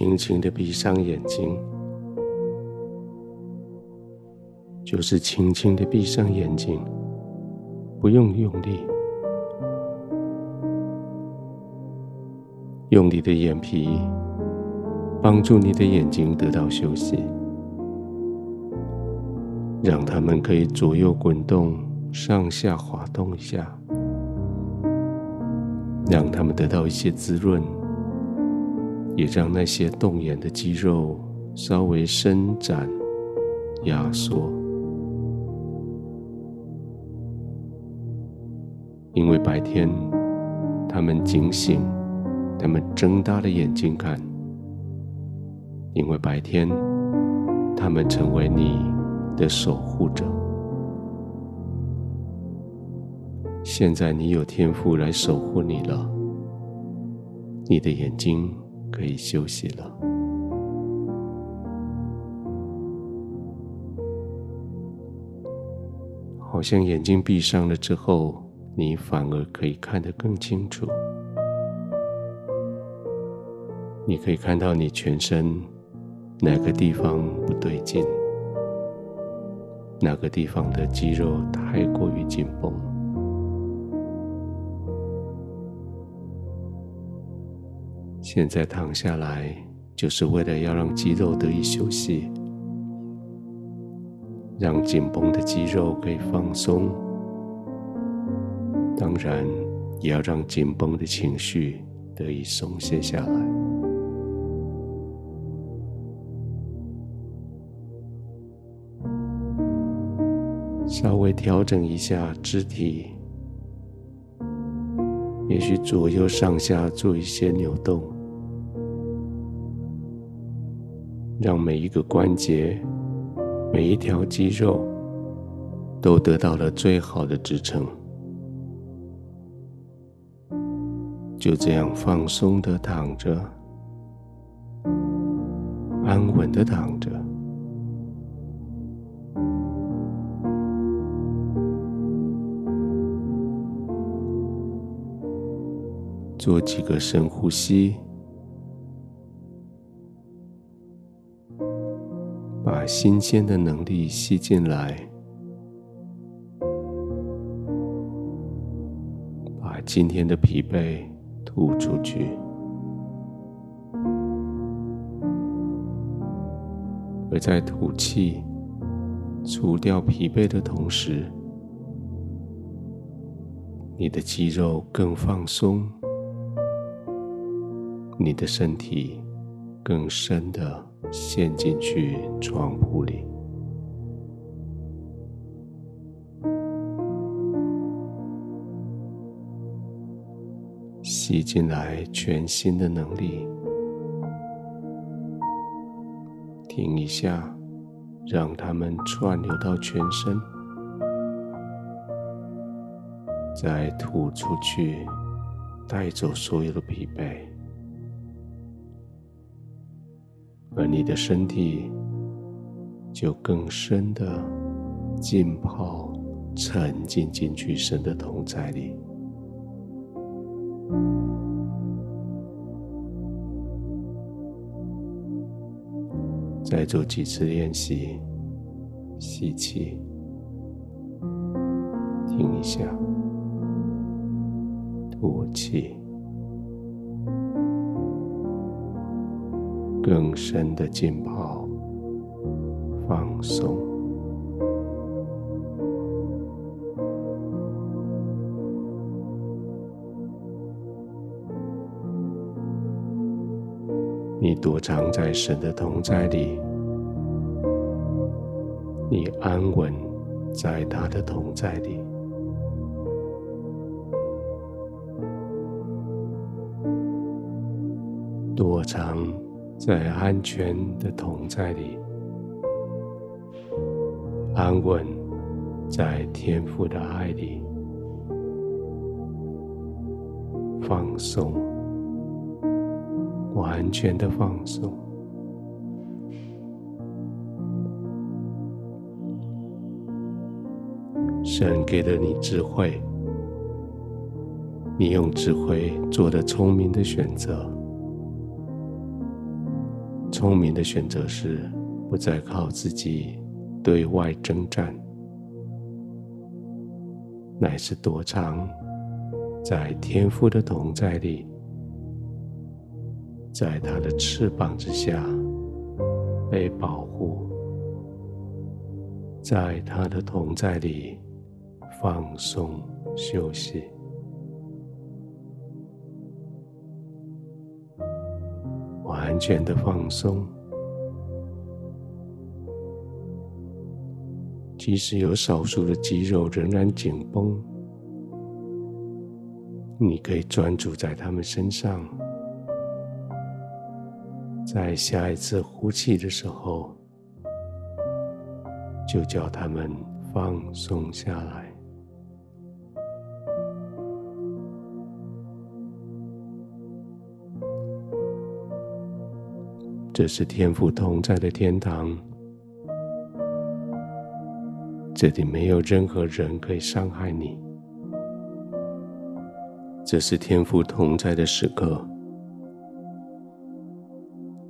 轻轻的闭上眼睛，就是轻轻的闭上眼睛，不用用力，用你的眼皮帮助你的眼睛得到休息，让它们可以左右滚动、上下滑动一下，让它们得到一些滋润。也让那些动眼的肌肉稍微伸展、压缩，因为白天他们警醒，他们睁大了眼睛看；因为白天他们成为你的守护者。现在你有天赋来守护你了，你的眼睛。可以休息了，好像眼睛闭上了之后，你反而可以看得更清楚。你可以看到你全身哪个地方不对劲，哪个地方的肌肉太过于紧绷。现在躺下来，就是为了要让肌肉得以休息，让紧绷的肌肉可以放松。当然，也要让紧绷的情绪得以松懈下来。稍微调整一下肢体，也许左右上下做一些扭动。让每一个关节、每一条肌肉都得到了最好的支撑，就这样放松的躺着，安稳的躺着，做几个深呼吸。把新鲜的能力吸进来，把今天的疲惫吐出去，而在吐气、除掉疲惫的同时，你的肌肉更放松，你的身体更深的。陷进去床铺里，吸进来全新的能力。停一下，让它们串流到全身，再吐出去，带走所有的疲惫。而你的身体就更深的浸泡、沉浸进去神的同在里。再做几次练习，吸气，停一下，吐气。更深的浸泡，放松。你躲藏在神的同在里，你安稳在他的同在里，躲藏。在安全的同在里，安稳在天父的爱里，放松，完全的放松。神给了你智慧，你用智慧做了聪明的选择。聪明的选择是，不再靠自己对外征战，乃是躲藏在天父的同在里，在他的翅膀之下被保护，在他的同在里放松休息。全的放松，即使有少数的肌肉仍然紧绷，你可以专注在他们身上，在下一次呼气的时候，就叫他们放松下来。这是天父同在的天堂，这里没有任何人可以伤害你。这是天父同在的时刻，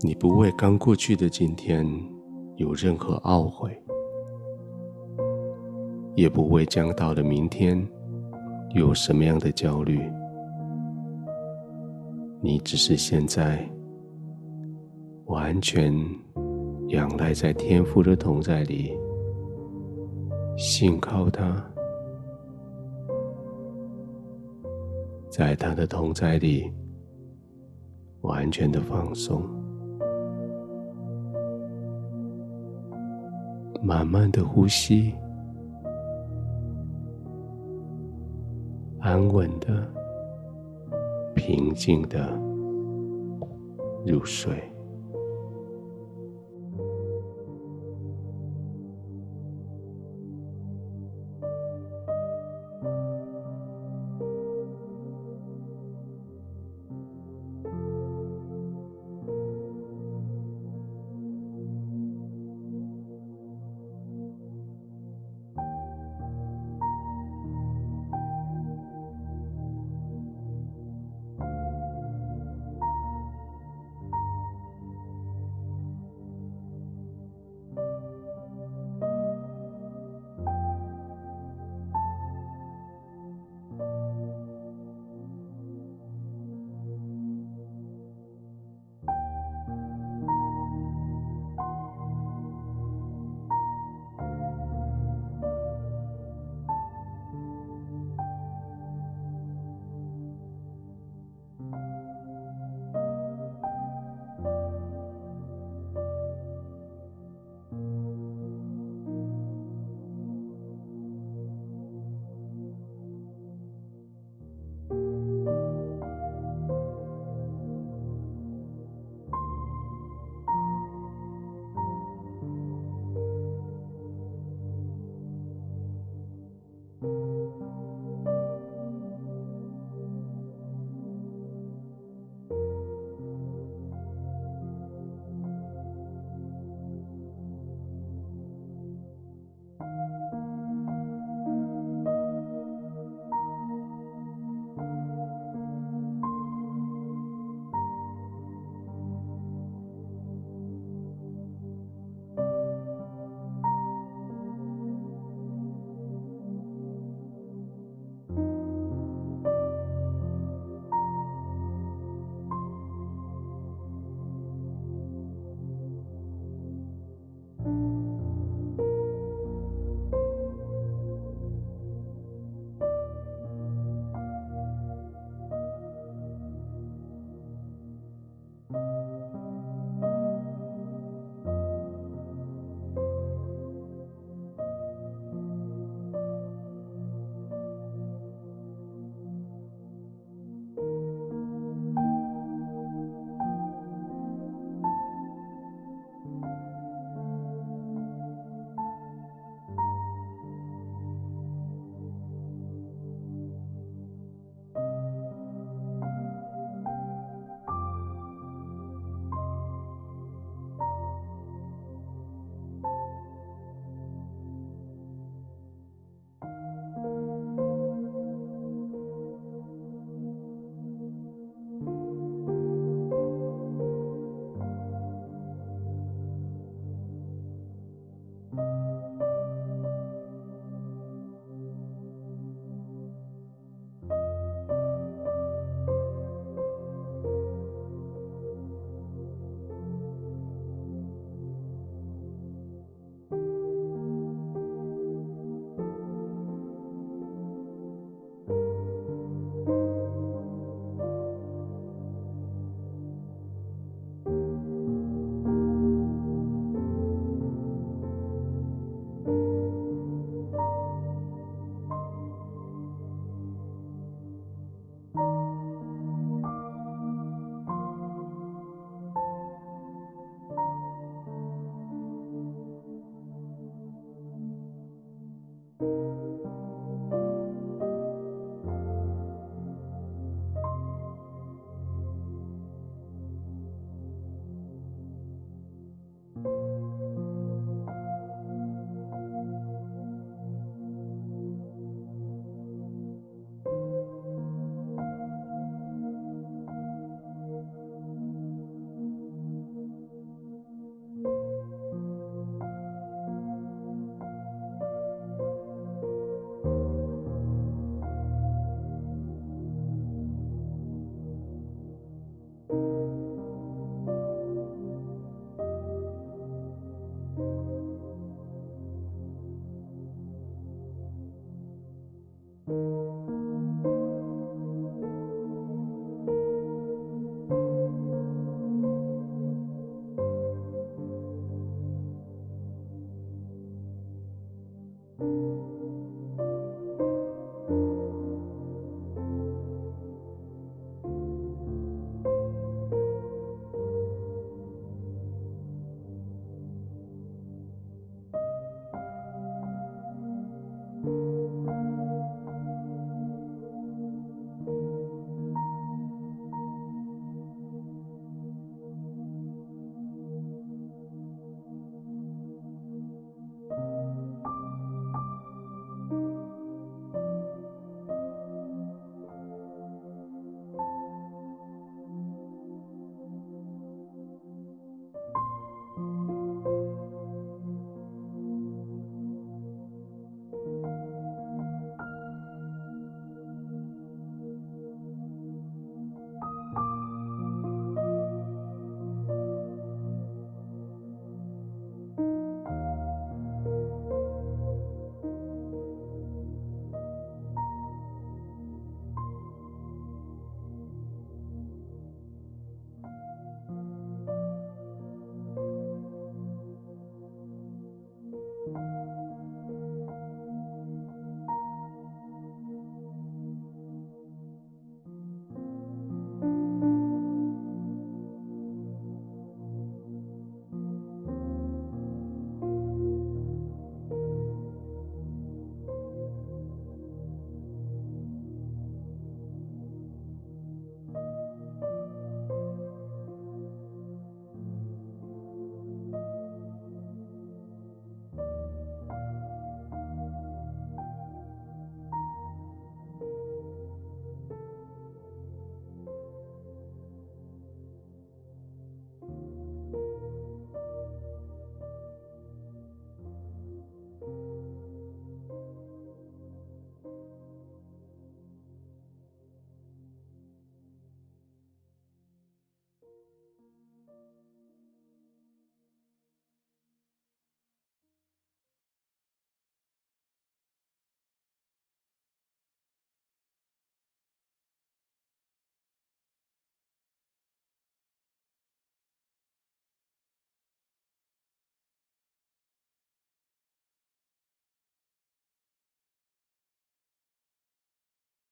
你不为刚过去的今天有任何懊悔，也不为将到的明天有什么样的焦虑，你只是现在。完全仰赖在天父的同在里，信靠他，在他的同在里完全的放松，慢慢的呼吸，安稳的、平静的入睡。